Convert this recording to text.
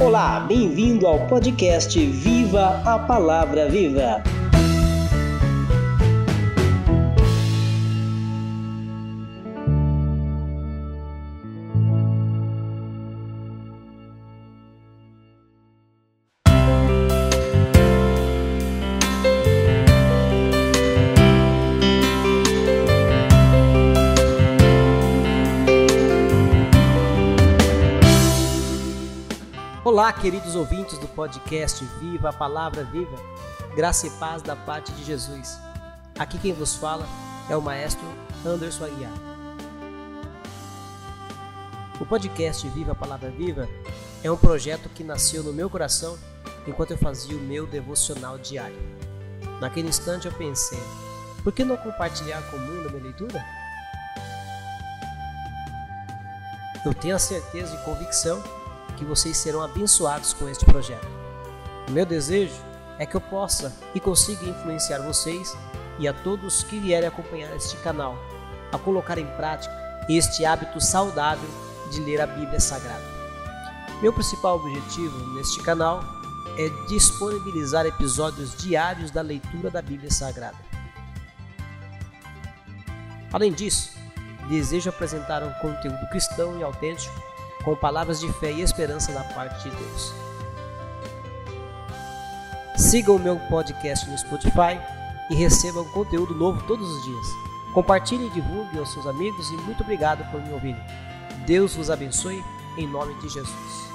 Olá, bem-vindo ao podcast Viva a Palavra Viva. Olá, queridos ouvintes do podcast Viva a Palavra Viva, graça e paz da parte de Jesus. Aqui quem vos fala é o maestro Anderson Aguiar. O podcast Viva a Palavra Viva é um projeto que nasceu no meu coração enquanto eu fazia o meu devocional diário. Naquele instante eu pensei, por que não compartilhar com o mundo a minha leitura? Eu tenho a certeza e convicção que vocês serão abençoados com este projeto. O meu desejo é que eu possa e consiga influenciar vocês e a todos que vierem acompanhar este canal a colocar em prática este hábito saudável de ler a Bíblia Sagrada. Meu principal objetivo neste canal é disponibilizar episódios diários da leitura da Bíblia Sagrada. Além disso, desejo apresentar um conteúdo cristão e autêntico com palavras de fé e esperança da parte de Deus. Sigam o meu podcast no Spotify e recebam conteúdo novo todos os dias. Compartilhe e divulgue aos seus amigos e muito obrigado por me ouvirem. Deus vos abençoe em nome de Jesus.